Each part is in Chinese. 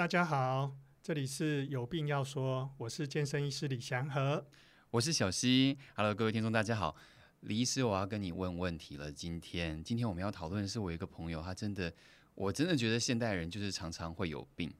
大家好，这里是有病要说，我是健身医师李祥和，我是小溪。Hello，各位听众，大家好。李医师，我要跟你问问题了。今天，今天我们要讨论的是我一个朋友，他真的，我真的觉得现代人就是常常会有病，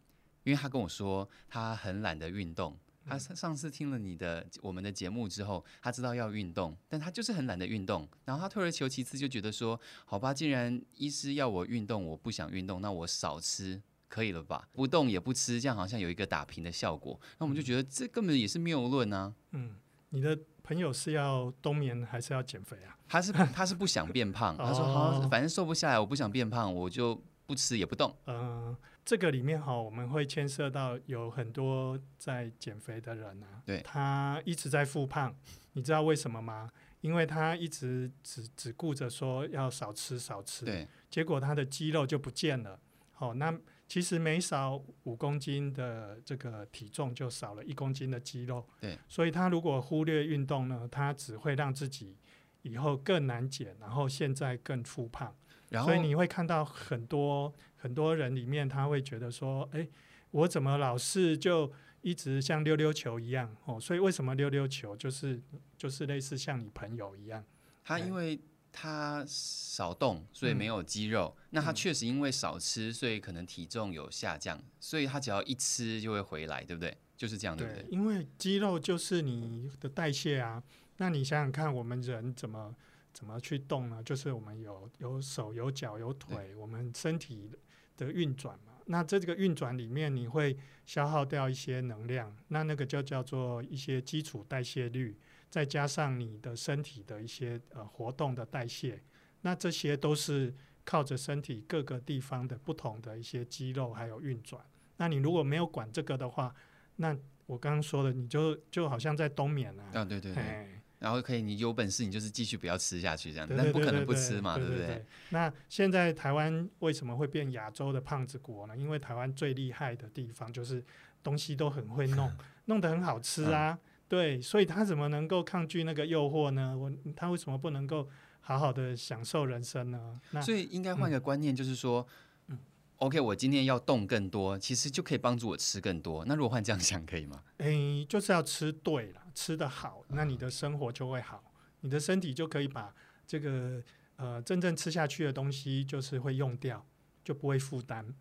因为他跟我说他很懒得运动。他上次听了你的我们的节目之后，他知道要运动，但他就是很懒得运动。然后他退而求其次，就觉得说，好吧，既然医师要我运动，我不想运动，那我少吃。可以了吧？不动也不吃，这样好像有一个打平的效果。那我们就觉得这根本也是谬论啊。嗯，你的朋友是要冬眠还是要减肥啊？他是他是不想变胖，他说好，反正瘦不下来，我不想变胖，我就不吃也不动。嗯、呃，这个里面哈，我们会牵涉到有很多在减肥的人啊。对，他一直在复胖，你知道为什么吗？因为他一直只只顾着说要少吃少吃，对，结果他的肌肉就不见了。好，那。其实每少五公斤的这个体重，就少了一公斤的肌肉。对，所以他如果忽略运动呢，他只会让自己以后更难减，然后现在更复胖。然后，所以你会看到很多很多人里面，他会觉得说：“哎，我怎么老是就一直像溜溜球一样？”哦，所以为什么溜溜球就是就是类似像你朋友一样？他因为。他少动，所以没有肌肉。嗯、那他确实因为少吃，所以可能体重有下降。所以他只要一吃就会回来，对不对？就是这样，对，不对？因为肌肉就是你的代谢啊。那你想想看，我们人怎么怎么去动呢？就是我们有有手、有脚、有腿，我们身体的运转嘛。那在这个运转里面，你会消耗掉一些能量。那那个就叫做一些基础代谢率。再加上你的身体的一些呃活动的代谢，那这些都是靠着身体各个地方的不同的一些肌肉还有运转。那你如果没有管这个的话，那我刚刚说的，你就就好像在冬眠啊。啊，对对对。然后可以，你有本事你就是继续不要吃下去这样，但不可能不吃嘛，对不对？那现在台湾为什么会变亚洲的胖子国呢？因为台湾最厉害的地方就是东西都很会弄，弄得很好吃啊。嗯对，所以他怎么能够抗拒那个诱惑呢？我他为什么不能够好好的享受人生呢？那所以应该换个观念，就是说，嗯，OK，我今天要动更多，其实就可以帮助我吃更多。那如果换这样想，可以吗？诶，就是要吃对了，吃得好，那你的生活就会好，嗯、你的身体就可以把这个呃真正吃下去的东西，就是会用掉，就不会负担。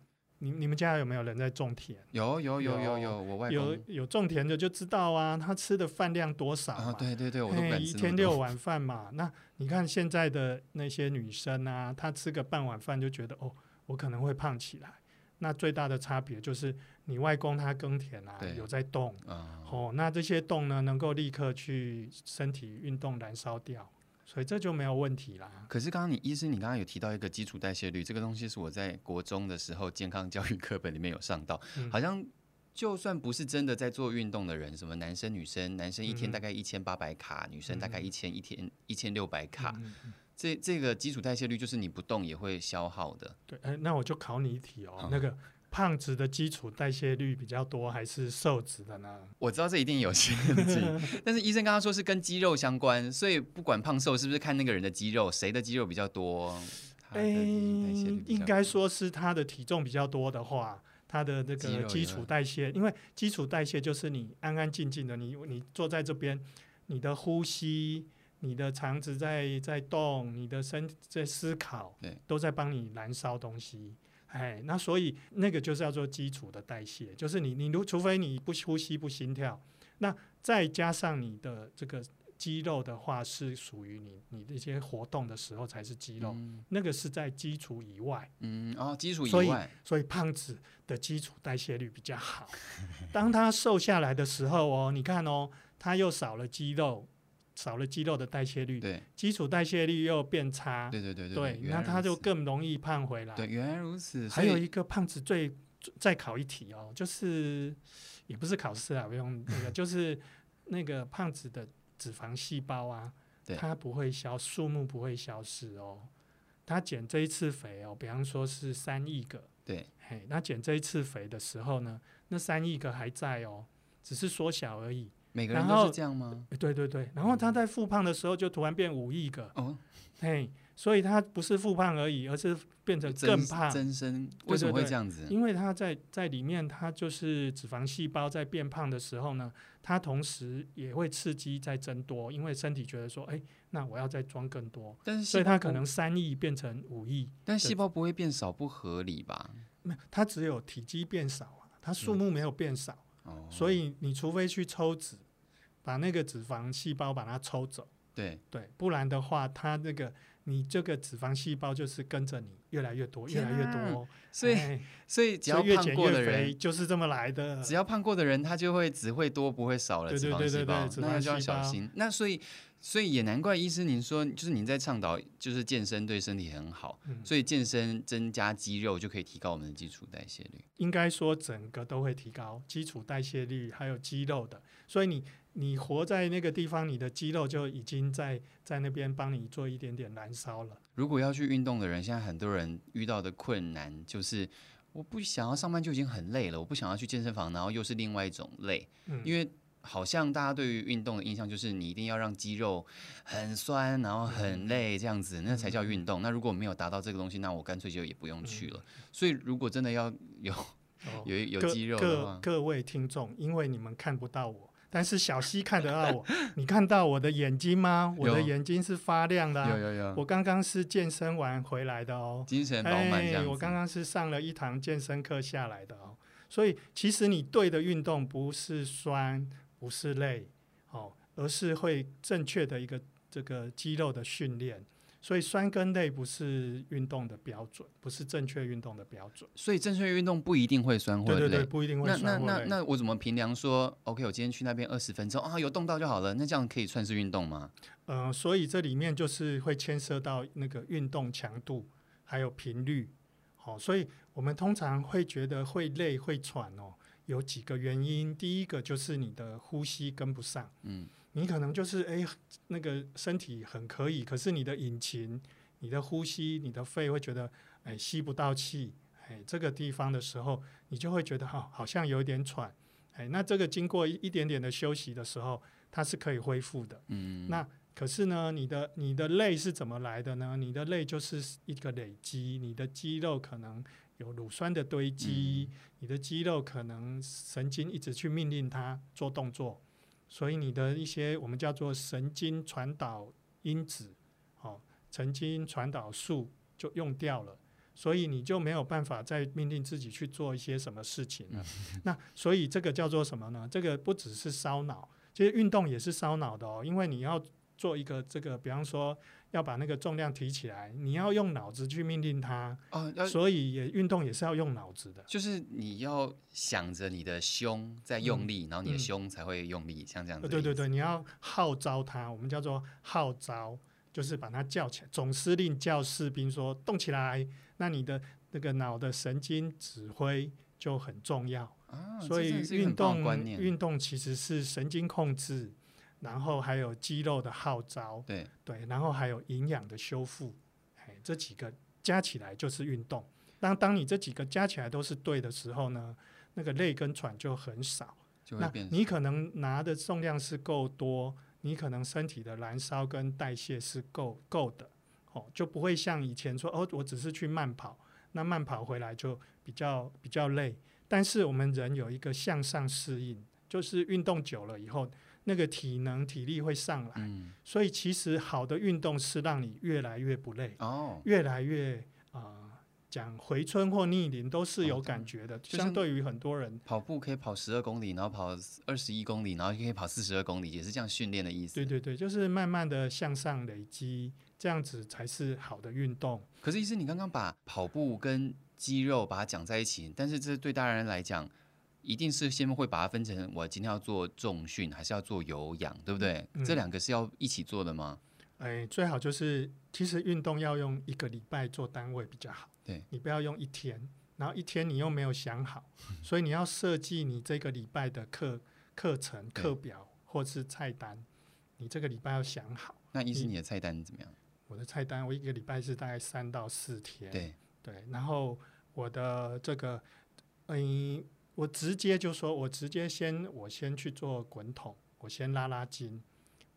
你你们家有没有人在种田？有有有有有，我外公有有种田的就知道啊，他吃的饭量多少啊？对对对，我都一天六碗饭嘛。那你看现在的那些女生啊，她吃个半碗饭就觉得哦，我可能会胖起来。那最大的差别就是你外公他耕田啊，有在动哦，那这些动呢，能够立刻去身体运动燃烧掉。所以这就没有问题啦。可是刚刚你医生，你刚刚有提到一个基础代谢率，这个东西是我在国中的时候健康教育课本里面有上到，嗯、好像就算不是真的在做运动的人，什么男生女生，男生一天大概一千八百卡，嗯、女生大概一千一天一千六百卡，这这个基础代谢率就是你不动也会消耗的。对，哎，那我就考你一题哦，嗯、那个。胖子的基础代谢率比较多，还是瘦子的呢？我知道这一定有限制，但是医生刚刚说是跟肌肉相关，所以不管胖瘦，是不是看那个人的肌肉，谁的肌肉比较多？哎，应该说是他的体重比较多的话，他的这个基础代谢，因为基础代谢就是你安安静静的，你你坐在这边，你的呼吸，你的肠子在在动，你的身在思考，都在帮你燃烧东西。哎，那所以那个就是要做基础的代谢，就是你你如除非你不呼吸不心跳，那再加上你的这个肌肉的话，是属于你你这些活动的时候才是肌肉，嗯、那个是在基础以外。嗯哦，基础以外。所以所以胖子的基础代谢率比较好，当他瘦下来的时候哦，你看哦，他又少了肌肉。少了肌肉的代谢率，对，基础代谢率又变差，对对对对，对，那他就更容易胖回来。对，原来如此。还有一个胖子最再考一题哦，就是也不是考试啊，不用那个，就是那个胖子的脂肪细胞啊，对它不会消，数目不会消失哦。他减这一次肥哦，比方说是三亿个，对，嘿，那减这一次肥的时候呢，那三亿个还在哦，只是缩小而已。每个人都是这样吗？对对对，然后他在复胖的时候就突然变五亿个，哦，嘿，所以他不是复胖而已，而是变成更胖。增生为什么会这样子？对对对，因为他在在里面，它就是脂肪细胞在变胖的时候呢，它同时也会刺激在增多，因为身体觉得说，哎，那我要再装更多，但是所以它可能三亿变成五亿。但细胞不会变少，不合理吧？没有，它只有体积变少啊，它数目没有变少。嗯，所以你除非去抽脂，把那个脂肪细胞把它抽走。对对，不然的话，它那个你这个脂肪细胞就是跟着你越来越多，越来越多。所以，哎、所以只要胖过的人就是这么来的。只要胖过的人，他就会只会多不会少了脂肪细胞，那就要小心。那所以，所以也难怪医师您说，就是您在倡导，就是健身对身体很好，嗯、所以健身增加肌肉就可以提高我们的基础代谢率。应该说整个都会提高基础代谢率，还有肌肉的。所以你。你活在那个地方，你的肌肉就已经在在那边帮你做一点点燃烧了。如果要去运动的人，现在很多人遇到的困难就是，我不想要上班就已经很累了，我不想要去健身房，然后又是另外一种累。嗯，因为好像大家对于运动的印象就是，你一定要让肌肉很酸，然后很累这样子，那才叫运动。那如果没有达到这个东西，那我干脆就也不用去了。所以如果真的要有有有肌肉的话，各各位听众，因为你们看不到我。但是小溪看得到我，你看到我的眼睛吗？我的眼睛是发亮的、啊。有有有。我刚刚是健身完回来的哦，精神饱满这样子。我刚刚是上了一堂健身课下来的哦。所以其实你对的运动不是酸，不是累，哦，而是会正确的一个这个肌肉的训练。所以酸跟累不是运动的标准，不是正确运动的标准。所以正确运动不一定会酸或累。对对对，不一定会酸。那那那那我怎么评量说，OK，我今天去那边二十分钟啊，有动到就好了。那这样可以算是运动吗？嗯、呃，所以这里面就是会牵涉到那个运动强度还有频率。好、哦，所以我们通常会觉得会累会喘哦，有几个原因。第一个就是你的呼吸跟不上。嗯。你可能就是哎，那个身体很可以，可是你的引擎、你的呼吸、你的肺会觉得哎吸不到气，哎这个地方的时候，你就会觉得哈好像有点喘，哎那这个经过一点点的休息的时候，它是可以恢复的。嗯，那可是呢，你的你的累是怎么来的呢？你的累就是一个累积，你的肌肉可能有乳酸的堆积，嗯、你的肌肉可能神经一直去命令它做动作。所以你的一些我们叫做神经传导因子，哦，神经传导素就用掉了，所以你就没有办法再命令自己去做一些什么事情了。那所以这个叫做什么呢？这个不只是烧脑，其实运动也是烧脑的哦，因为你要做一个这个，比方说。要把那个重量提起来，你要用脑子去命令它，哦，所以也运动也是要用脑子的。就是你要想着你的胸在用力，嗯、然后你的胸才会用力，嗯、像这样子。对对对，你要号召它，我们叫做号召，就是把它叫起来。总司令叫士兵说动起来，那你的那个脑的神经指挥就很重要。啊、所以运动运动其实是神经控制。然后还有肌肉的号召，对对，然后还有营养的修复，哎，这几个加起来就是运动。当当你这几个加起来都是对的时候呢，那个累跟喘就很少。那你可能拿的重量是够多，你可能身体的燃烧跟代谢是够够的，哦，就不会像以前说哦，我只是去慢跑，那慢跑回来就比较比较累。但是我们人有一个向上适应，就是运动久了以后。那个体能体力会上来，嗯、所以其实好的运动是让你越来越不累，哦、越来越啊、呃，讲回春或逆龄都是有感觉的。哦、相对于很多人跑步可以跑十二公里，然后跑二十一公里，然后可以跑四十二公里，也是这样训练的意思。对对对，就是慢慢的向上累积，这样子才是好的运动。可是医师，你刚刚把跑步跟肌肉把它讲在一起，但是这对大人来讲。一定是先会把它分成，我今天要做重训，还是要做有氧，对不对？嗯、这两个是要一起做的吗？哎，最好就是，其实运动要用一个礼拜做单位比较好。对，你不要用一天，然后一天你又没有想好，嗯、所以你要设计你这个礼拜的课课程课表或是菜单，你这个礼拜要想好。那医师，你的菜单怎么样？我的菜单，我一个礼拜是大概三到四天。对对，然后我的这个，嗯。我直接就说，我直接先我先去做滚筒，我先拉拉筋，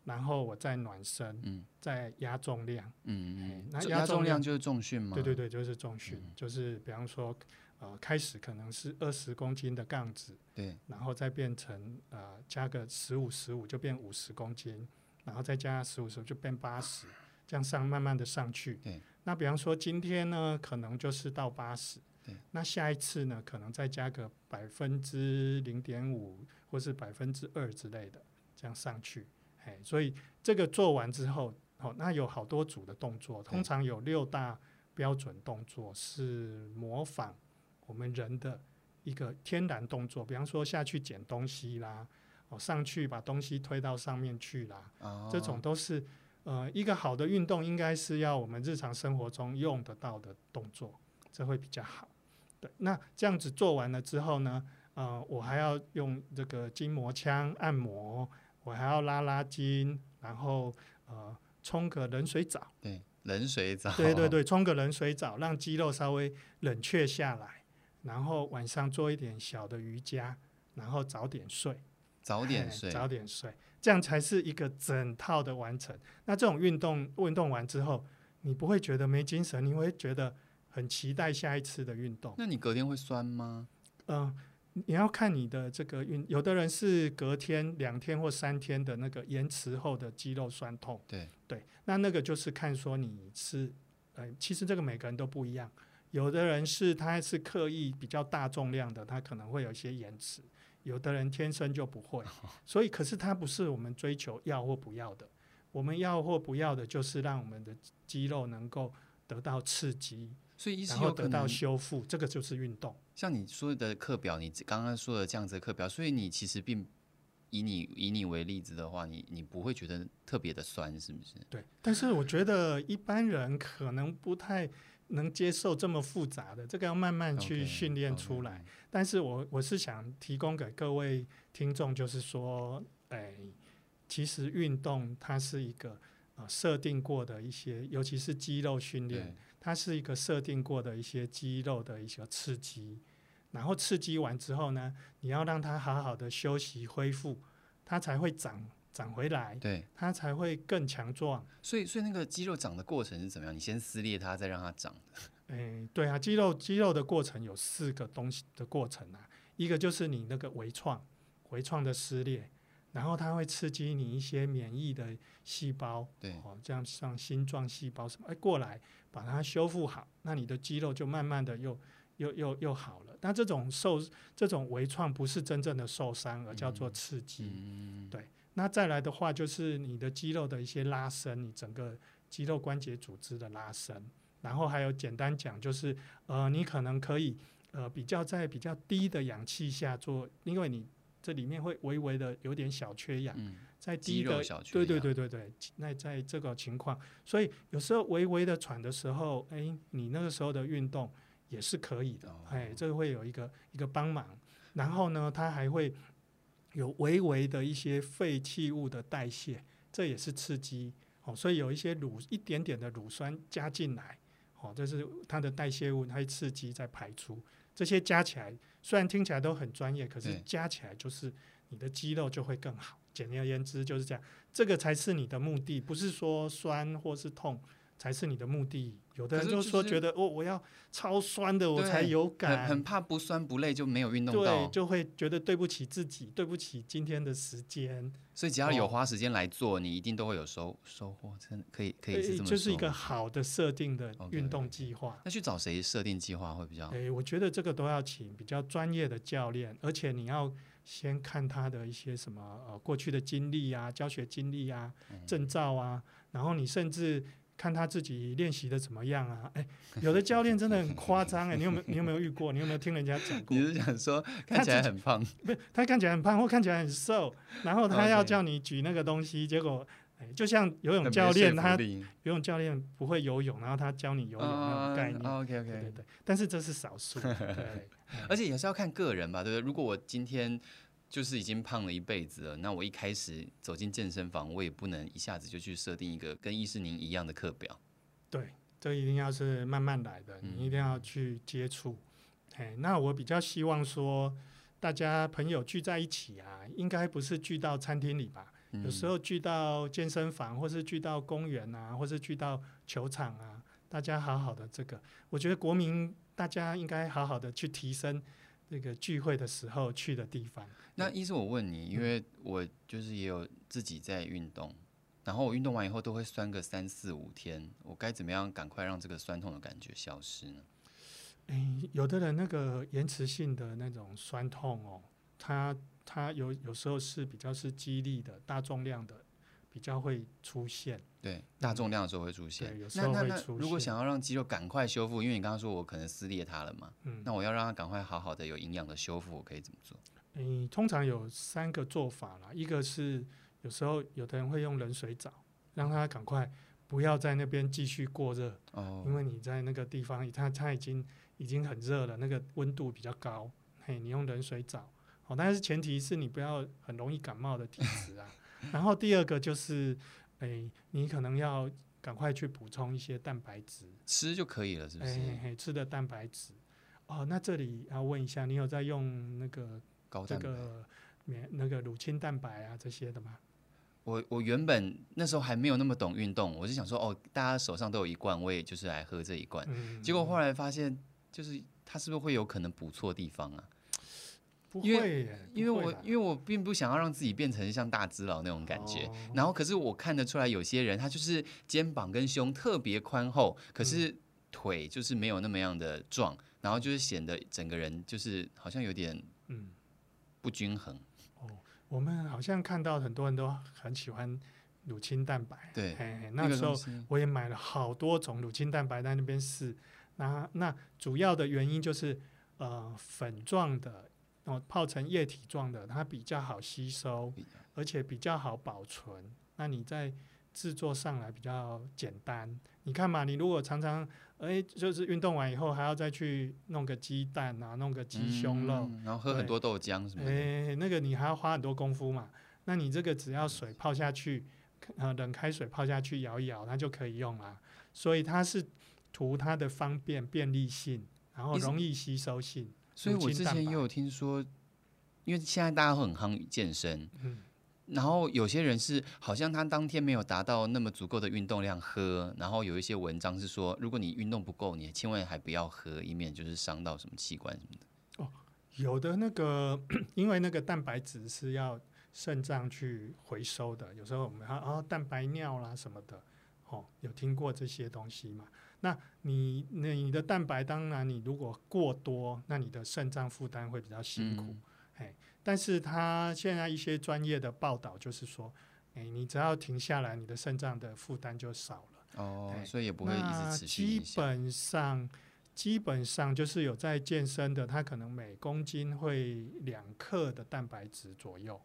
然后我再暖身，嗯，再压重量，嗯嗯，那压重量就是重训吗？对对对，就是重训，嗯、就是比方说，呃，开始可能是二十公斤的杠子，对，然后再变成呃加个十五十五就变五十公斤，然后再加十五十五就变八十，这样上慢慢的上去。对，那比方说今天呢，可能就是到八十，对，那下一次呢，可能再加个百分之零点五或是百分之二之类的，这样上去。哎，所以这个做完之后，哦，那有好多组的动作，通常有六大标准动作是模仿我们人的一个天然动作，比方说下去捡东西啦，哦，上去把东西推到上面去啦，哦、这种都是呃一个好的运动，应该是要我们日常生活中用得到的动作，这会比较好。对，那这样子做完了之后呢，呃，我还要用这个筋膜枪按摩。我还要拉拉筋，然后呃冲个冷水澡。对，冷水澡。对对对，冲个冷水澡，让肌肉稍微冷却下来，然后晚上做一点小的瑜伽，然后早点睡。早点睡。早点睡，这样才是一个整套的完成。那这种运动运动完之后，你不会觉得没精神，你会觉得很期待下一次的运动。那你隔天会酸吗？嗯、呃。你要看你的这个运，有的人是隔天、两天或三天的那个延迟后的肌肉酸痛。对对，那那个就是看说你是，呃，其实这个每个人都不一样。有的人是他是刻意比较大重量的，他可能会有一些延迟；有的人天生就不会。所以，可是他不是我们追求要或不要的。我们要或不要的，就是让我们的肌肉能够得到刺激。所以，然后得到修复，这个就是运动。像你说的课表，你刚刚说的这样子的课表，所以你其实并以你以你为例子的话，你你不会觉得特别的酸，是不是？对。但是我觉得一般人可能不太能接受这么复杂的，这个要慢慢去训练出来。Okay, okay. 但是我我是想提供给各位听众，就是说，哎，其实运动它是一个呃设定过的一些，尤其是肌肉训练。它是一个设定过的一些肌肉的一些刺激，然后刺激完之后呢，你要让它好好的休息恢复，它才会长长回来，对，它才会更强壮。所以，所以那个肌肉长的过程是怎么样？你先撕裂它，再让它长。哎，对啊，肌肉肌肉的过程有四个东西的过程啊，一个就是你那个微创，微创的撕裂。然后它会刺激你一些免疫的细胞，对，哦，这样像心状细胞什么，哎，过来把它修复好，那你的肌肉就慢慢的又又又又好了。那这种受这种微创不是真正的受伤，而叫做刺激。嗯，对。那再来的话就是你的肌肉的一些拉伸，你整个肌肉关节组织的拉伸。然后还有简单讲就是，呃，你可能可以呃比较在比较低的氧气下做，因为你。这里面会微微的有点小缺氧，嗯、在低的，对对对对对，那在这个情况，所以有时候微微的喘的时候，哎，你那个时候的运动也是可以的，哦、哎，这个会有一个一个帮忙。然后呢，它还会有微微的一些废弃物的代谢，这也是刺激哦。所以有一些乳一点点的乳酸加进来，哦，这是它的代谢物，它会刺激在排出。这些加起来，虽然听起来都很专业，可是加起来就是你的肌肉就会更好。简而言之就是这样，这个才是你的目的，不是说酸或是痛才是你的目的。有的人就说觉得哦，我要超酸的我才有感，很很怕不酸不累就没有运动到，对，就会觉得对不起自己，对不起今天的时间。所以只要有花时间来做，哦、你一定都会有收收获，真的可以可以是这么说。就是一个好的设定的运动计划。Okay, okay. 那去找谁设定计划会比较好？诶，我觉得这个都要请比较专业的教练，而且你要先看他的一些什么呃过去的经历啊、教学经历啊、证照啊，嗯、然后你甚至。看他自己练习的怎么样啊？哎，有的教练真的很夸张哎，你有没有你有没有遇过？你有没有听人家讲过？你是想说看起来很胖？不是，他看起来很胖或看起来很瘦，然后他要叫你举那个东西，结果哎，就像游泳教练，他游泳教练不会游泳，然后他教你游泳那种概念。OK OK，对对对，但是这是少数，对，而且也是要看个人吧，对不对？如果我今天。就是已经胖了一辈子了，那我一开始走进健身房，我也不能一下子就去设定一个跟医师您一样的课表。对，这一定要是慢慢来的，你一定要去接触。哎、嗯，那我比较希望说，大家朋友聚在一起啊，应该不是聚到餐厅里吧？有时候聚到健身房，或是聚到公园啊，或是聚到球场啊，大家好好的这个，我觉得国民大家应该好好的去提升这个聚会的时候去的地方。那医生，我问你，因为我就是也有自己在运动，然后我运动完以后都会酸个三四五天，我该怎么样赶快让这个酸痛的感觉消失呢？诶，有的人那个延迟性的那种酸痛哦，他他有有时候是比较是激励的大重量的比较会出现。对，大重量的时候会出现。对，有时候会出现。如果想要让肌肉赶快修复，因为你刚刚说我可能撕裂它了嘛，嗯，那我要让它赶快好好的有营养的修复，我可以怎么做？嗯，通常有三个做法啦。一个是有时候有的人会用冷水澡，让他赶快不要在那边继续过热。哦。因为你在那个地方，它它已经已经很热了，那个温度比较高。嘿，你用冷水澡，好，但是前提是你不要很容易感冒的体质啊。然后第二个就是，哎，你可能要赶快去补充一些蛋白质，吃就可以了，是不是？哎，吃的蛋白质。哦，那这里要问一下，你有在用那个？这个免那个乳清蛋白啊这些的吗？我我原本那时候还没有那么懂运动，我就想说哦，大家手上都有一罐，我也就是来喝这一罐。嗯、结果后来发现，就是它是不是会有可能补错地方啊？不会，因为因为我因为我并不想要让自己变成像大只佬那种感觉。哦、然后可是我看得出来，有些人他就是肩膀跟胸特别宽厚，可是腿就是没有那么样的壮，然后就是显得整个人就是好像有点嗯。不均衡哦，我们好像看到很多人都很喜欢乳清蛋白，对，那时候我也买了好多种乳清蛋白在那边试。那那主要的原因就是呃粉状的哦泡成液体状的，它比较好吸收，而且比较好保存。那你在制作上来比较简单。你看嘛，你如果常常哎，就是运动完以后还要再去弄个鸡蛋啊，弄个鸡胸肉，嗯、然后喝很多豆浆什么的，哎，那个你还要花很多功夫嘛。那你这个只要水泡下去，呃，冷开水泡下去摇一摇，它就可以用了。所以它是图它的方便便利性，然后容易吸收性。所以我之前也有听说，因为现在大家都很夯健身，嗯。然后有些人是好像他当天没有达到那么足够的运动量喝，然后有一些文章是说，如果你运动不够，你千万还不要喝，以免就是伤到什么器官什么的。哦，有的那个，因为那个蛋白质是要肾脏去回收的，有时候我们还哦蛋白尿啦什么的，哦，有听过这些东西嘛？那你那你的蛋白，当然你如果过多，那你的肾脏负担会比较辛苦，嗯、嘿。但是他现在一些专业的报道就是说，哎，你只要停下来，你的肾脏的负担就少了。哦，所以也不会一直持续。基本上，基本上就是有在健身的，他可能每公斤会两克的蛋白质左右。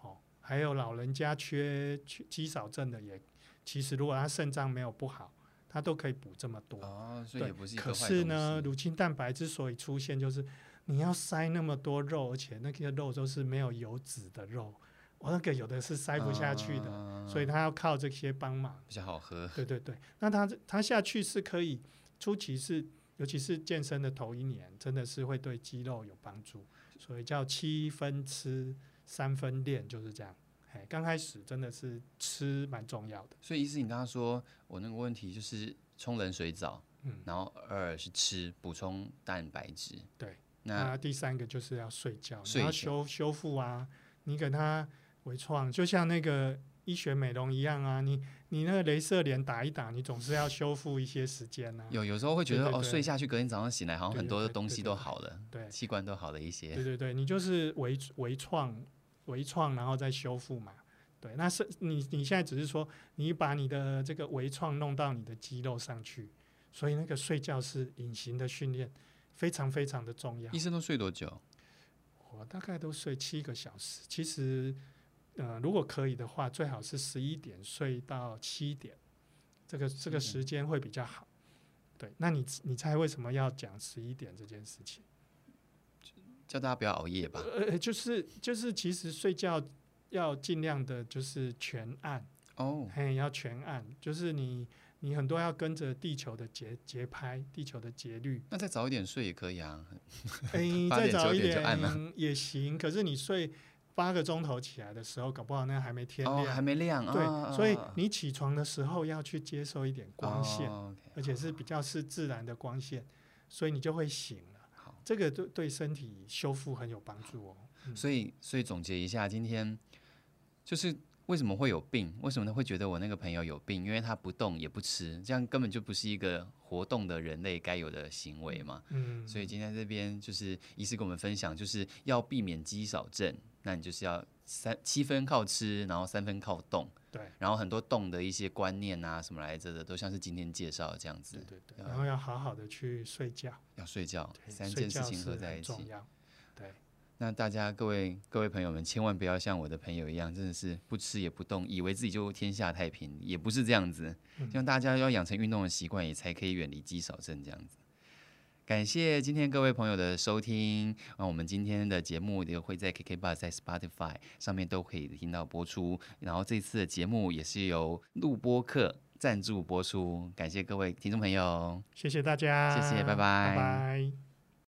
哦，还有老人家缺缺肌少症的也，其实如果他肾脏没有不好，他都可以补这么多。哦，所以也不是一个坏东西。可是呢，乳清蛋白之所以出现，就是。你要塞那么多肉，而且那些肉都是没有油脂的肉，我那个有的是塞不下去的，啊、所以它要靠这些帮忙。比较好喝。对对对，那它它下去是可以，初期是，尤其是健身的头一年，真的是会对肌肉有帮助，所以叫七分吃三分练，就是这样。哎，刚开始真的是吃蛮重要的。所以意思你刚刚说我那个问题就是冲冷水澡，嗯，然后二是吃补充蛋白质，对。那第三个就是要睡觉，你要修修复啊，你给他微创，就像那个医学美容一样啊，你你那个镭射脸打一打，你总是要修复一些时间啊。有有时候会觉得哦，睡下去隔天早上醒来，好像很多的东西都好了，对，器官都好了一些。对对对，你就是微微创微创，然后再修复嘛。对，那是你你现在只是说你把你的这个微创弄到你的肌肉上去，所以那个睡觉是隐形的训练。非常非常的重要。医生都睡多久？我大概都睡七个小时。其实，呃，如果可以的话，最好是十一点睡到七点，这个这个时间会比较好。对，那你你猜为什么要讲十一点这件事情？叫大家不要熬夜吧。呃，就是就是，其实睡觉要尽量的，就是全暗哦，嘿，要全暗，就是你。你很多要跟着地球的节节拍，地球的节律。那再早一点睡也可以啊。哎、欸，再早一点 也行。可是你睡八个钟头起来的时候，搞不好那还没天亮，哦、还没亮。对，哦、所以你起床的时候要去接受一点光线，哦 okay, 而且是比较是自然的光线，所以你就会醒这个对对身体修复很有帮助哦。所以，所以总结一下，今天就是为什么会有病？为什么他会觉得我那个朋友有病？因为他不动也不吃，这样根本就不是一个活动的人类该有的行为嘛。嗯，所以今天这边就是医师跟我们分享，就是要避免肌少症。那你就是要三七分靠吃，然后三分靠动。对，然后很多动的一些观念啊，什么来着的，都像是今天介绍的这样子。对对对。然后要好好的去睡觉。要睡觉，对三件事情合在一起。对。那大家各位各位朋友们，千万不要像我的朋友一样，真的是不吃也不动，以为自己就天下太平，也不是这样子。希望大家要养成运动的习惯，也才可以远离肌少症这样子。感谢今天各位朋友的收听，那我们今天的节目也会在 KKBOX、在 Spotify 上面都可以听到播出。然后这次的节目也是由录播客赞助播出，感谢各位听众朋友，谢谢大家，谢谢，拜拜，拜拜。